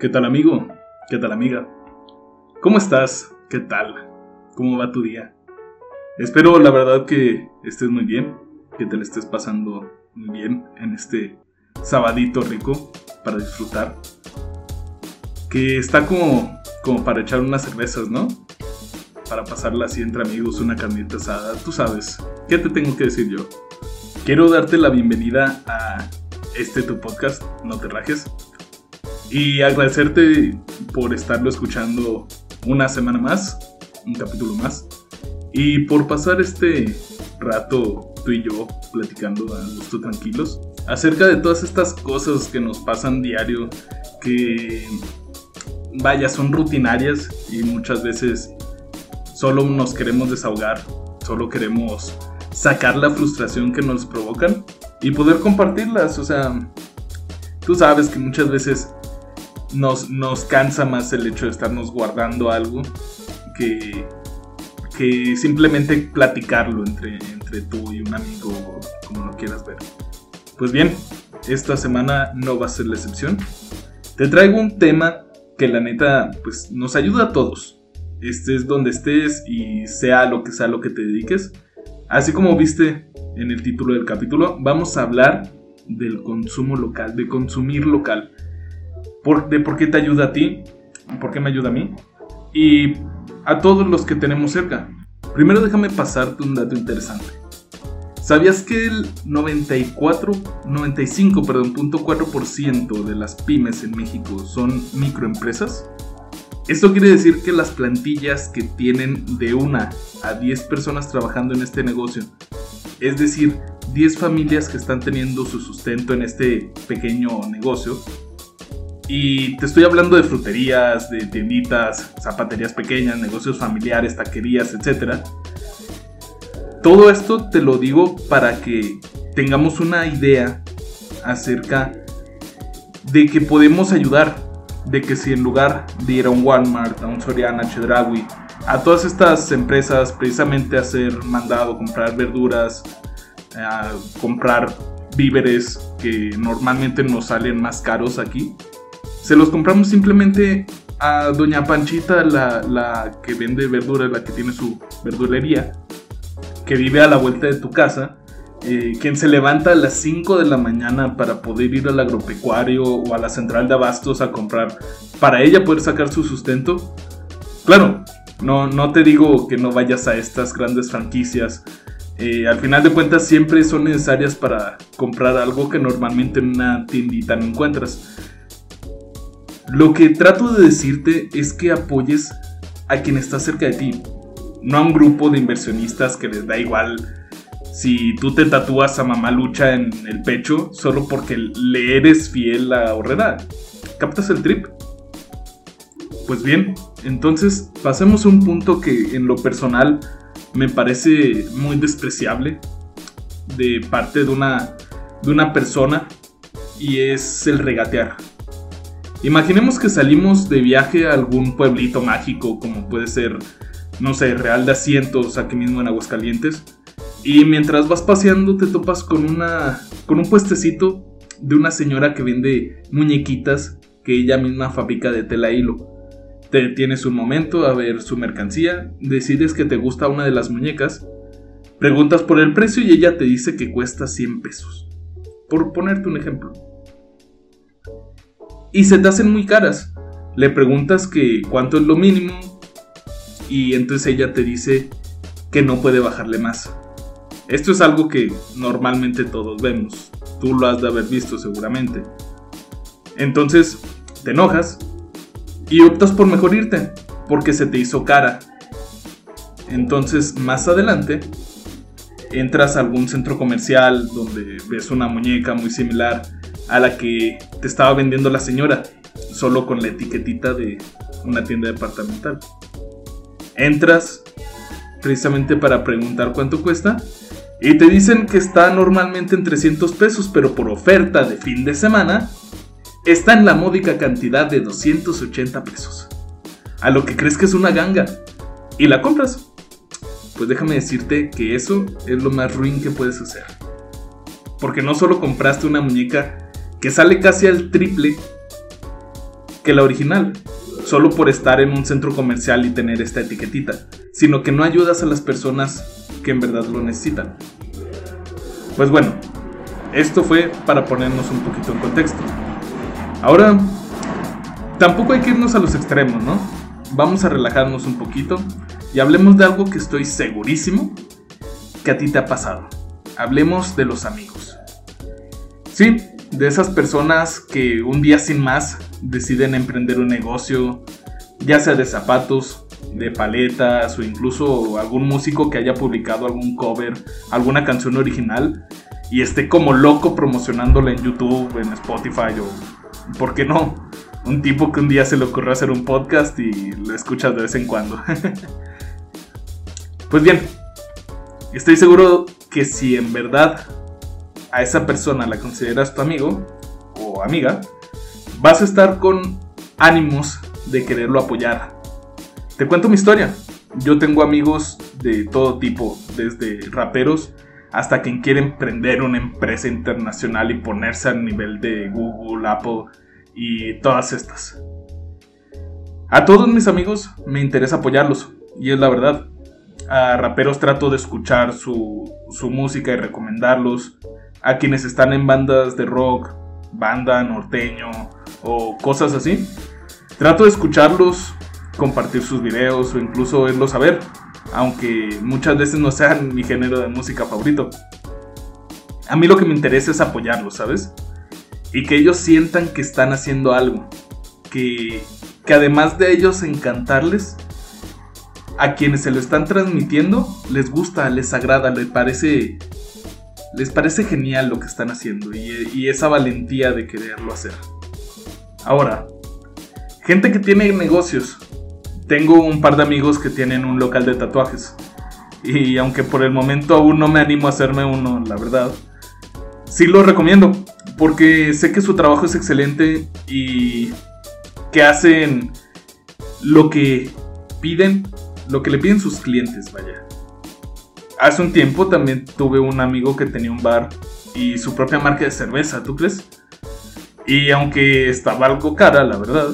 ¿Qué tal amigo? ¿Qué tal amiga? ¿Cómo estás? ¿Qué tal? ¿Cómo va tu día? Espero la verdad que estés muy bien, que te estés pasando muy bien en este sabadito rico para disfrutar. Que está como, como para echar unas cervezas, ¿no? Para pasarla así entre amigos, una carnita asada, tú sabes. ¿Qué te tengo que decir yo? Quiero darte la bienvenida a este tu podcast, No te rajes. Y agradecerte por estarlo escuchando una semana más, un capítulo más. Y por pasar este rato tú y yo platicando a gusto tranquilos acerca de todas estas cosas que nos pasan diario, que vaya, son rutinarias y muchas veces solo nos queremos desahogar, solo queremos sacar la frustración que nos provocan y poder compartirlas. O sea, tú sabes que muchas veces nos, nos cansa más el hecho de estarnos guardando algo que, que simplemente platicarlo entre, entre tú y un amigo, como lo quieras ver. Pues bien, esta semana no va a ser la excepción. Te traigo un tema que la neta pues nos ayuda a todos. Estés donde estés y sea lo que sea lo que te dediques. Así como viste en el título del capítulo, vamos a hablar del consumo local, de consumir local de por qué te ayuda a ti, por qué me ayuda a mí y a todos los que tenemos cerca. Primero déjame pasarte un dato interesante. ¿Sabías que el 94, 95, perdón, de las pymes en México son microempresas? Esto quiere decir que las plantillas que tienen de una a 10 personas trabajando en este negocio, es decir, 10 familias que están teniendo su sustento en este pequeño negocio, y te estoy hablando de fruterías, de tienditas, zapaterías pequeñas, negocios familiares, taquerías, etc. Todo esto te lo digo para que tengamos una idea acerca de que podemos ayudar, de que si en lugar de ir a un Walmart, a un Soriana, Chedraui, a todas estas empresas precisamente hacer mandado, comprar verduras, a comprar víveres que normalmente nos salen más caros aquí, se los compramos simplemente a doña Panchita, la, que vende verduras, la que tiene su verdulería, que vive a la vuelta de tu casa, eh, quien se levanta a las 5 de la mañana para poder ir al agropecuario o a la central de abastos a comprar, para ella poder sacar su sustento. Claro, no, no te digo que no vayas a estas grandes franquicias. Eh, al final de cuentas siempre son necesarias para comprar algo que normalmente en una tiendita no encuentras. Lo que trato de decirte es que apoyes a quien está cerca de ti, no a un grupo de inversionistas que les da igual si tú te tatúas a mamá lucha en el pecho solo porque le eres fiel a Horrera. ¿Captas el trip? Pues bien, entonces pasemos a un punto que en lo personal me parece muy despreciable de parte de una, de una persona y es el regatear. Imaginemos que salimos de viaje a algún pueblito mágico, como puede ser, no sé, Real de Asientos, aquí mismo en Aguascalientes. Y mientras vas paseando te topas con una con un puestecito de una señora que vende muñequitas que ella misma fabrica de tela hilo. Te tienes un momento a ver su mercancía, decides que te gusta una de las muñecas, preguntas por el precio y ella te dice que cuesta 100 pesos. Por ponerte un ejemplo y se te hacen muy caras. Le preguntas que cuánto es lo mínimo y entonces ella te dice que no puede bajarle más. Esto es algo que normalmente todos vemos. Tú lo has de haber visto seguramente. Entonces te enojas y optas por mejor irte porque se te hizo cara. Entonces más adelante entras a algún centro comercial donde ves una muñeca muy similar a la que te estaba vendiendo la señora, solo con la etiquetita de una tienda departamental. Entras precisamente para preguntar cuánto cuesta y te dicen que está normalmente en 300 pesos, pero por oferta de fin de semana está en la módica cantidad de 280 pesos. A lo que crees que es una ganga y la compras. Pues déjame decirte que eso es lo más ruin que puedes hacer. Porque no solo compraste una muñeca que sale casi al triple que la original, solo por estar en un centro comercial y tener esta etiquetita, sino que no ayudas a las personas que en verdad lo necesitan. Pues bueno, esto fue para ponernos un poquito en contexto. Ahora, tampoco hay que irnos a los extremos, ¿no? Vamos a relajarnos un poquito y hablemos de algo que estoy segurísimo que a ti te ha pasado. Hablemos de los amigos. Sí, de esas personas que un día sin más deciden emprender un negocio, ya sea de zapatos, de paletas o incluso algún músico que haya publicado algún cover, alguna canción original y esté como loco promocionándola en YouTube, en Spotify o, ¿por qué no? Un tipo que un día se le ocurrió hacer un podcast y lo escuchas de vez en cuando. pues bien, estoy seguro que si en verdad a esa persona la consideras tu amigo o amiga, vas a estar con ánimos de quererlo apoyar. Te cuento mi historia. Yo tengo amigos de todo tipo, desde raperos hasta quien quiere emprender una empresa internacional y ponerse al nivel de Google, Apple y todas estas. A todos mis amigos me interesa apoyarlos, y es la verdad. A raperos trato de escuchar su, su música y recomendarlos. A quienes están en bandas de rock, banda, norteño o cosas así. Trato de escucharlos, compartir sus videos o incluso verlos a ver, aunque muchas veces no sean mi género de música favorito. A mí lo que me interesa es apoyarlos, ¿sabes? Y que ellos sientan que están haciendo algo, que, que además de ellos encantarles, a quienes se lo están transmitiendo les gusta, les agrada, les parece les parece genial lo que están haciendo y, esa valentía de quererlo hacer. Ahora, gente que tiene negocios. Tengo un par de amigos que tienen un local de tatuajes. Y aunque por el momento aún no me animo a hacerme uno, la verdad, sí lo recomiendo. Porque sé que su trabajo es excelente y que hacen lo que piden, lo que le piden sus clientes, vaya hace un tiempo también tuve un amigo que tenía un bar y su propia marca de cerveza, ¿tú crees? Y aunque estaba algo cara, la verdad,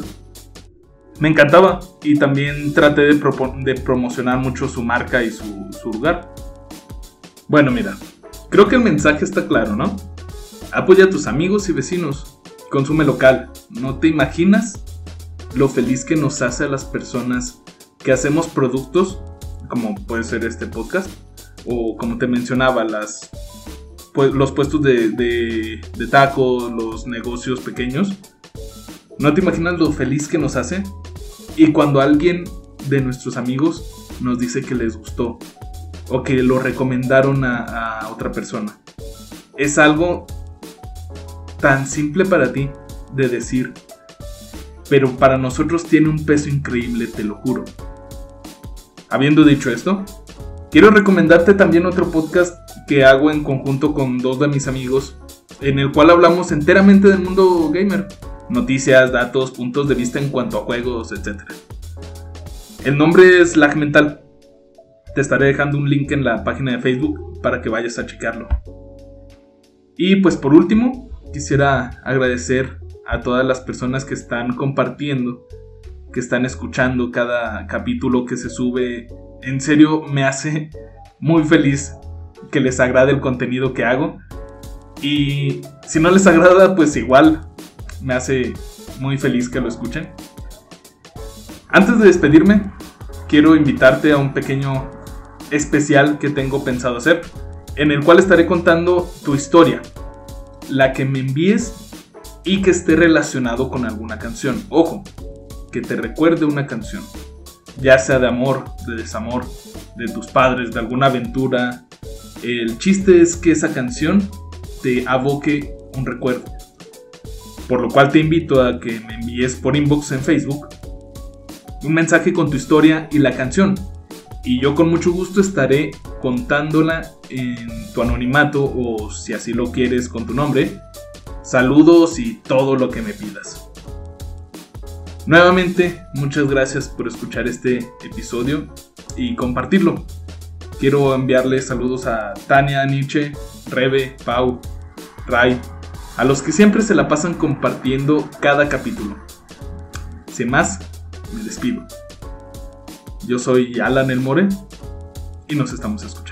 me encantaba y también traté de, promocionar mucho su marca y su, su lugar. Bueno, mira, creo que el mensaje está claro, ¿no? Apoya a tus amigos y vecinos, consume local, no te imaginas lo feliz que nos hace a las personas que hacemos productos, como puede ser este podcast, o como te mencionaba, las, pues, los puestos de, de, tacos, los negocios pequeños. No te imaginas lo feliz que nos hace. Y cuando alguien de nuestros amigos nos dice que les gustó o que lo recomendaron a otra persona. Es algo tan simple para ti de decir, pero para nosotros tiene un peso increíble, te lo juro. Habiendo dicho esto, Quiero recomendarte también otro podcast que hago en conjunto con dos de mis amigos, en el cual hablamos enteramente del mundo gamer, noticias, datos, puntos de vista en cuanto a juegos, etc. El nombre es Lag Mental. Te estaré dejando un link en la página de Facebook para que vayas a checarlo. Y pues por último, quisiera agradecer a todas las personas que están compartiendo, que están escuchando cada capítulo que se sube en serio me hace muy feliz que les agrade el contenido que hago. Y si no les agrada, pues igual me hace muy feliz que lo escuchen. Antes de despedirme, quiero invitarte a un pequeño especial que tengo pensado hacer, en el cual estaré contando tu historia, la que me envíes y que esté relacionado con alguna canción. Ojo, que te recuerde una canción ya sea de amor, de desamor, de tus padres, de alguna aventura. El chiste es que esa canción te aboque un recuerdo. Por lo cual te invito a que me envíes por inbox en Facebook un mensaje con tu historia y la canción. Y yo con mucho gusto estaré contándola en tu anonimato o si así lo quieres con tu nombre. Saludos y todo lo que me pidas. Nuevamente, muchas gracias por escuchar este episodio y compartirlo. Quiero enviarle saludos a Tania, Nietzsche, Rebe, Pau, Ray, a los que siempre se la pasan compartiendo cada capítulo. Sin más, me despido. Yo soy Alan El More y nos estamos escuchando.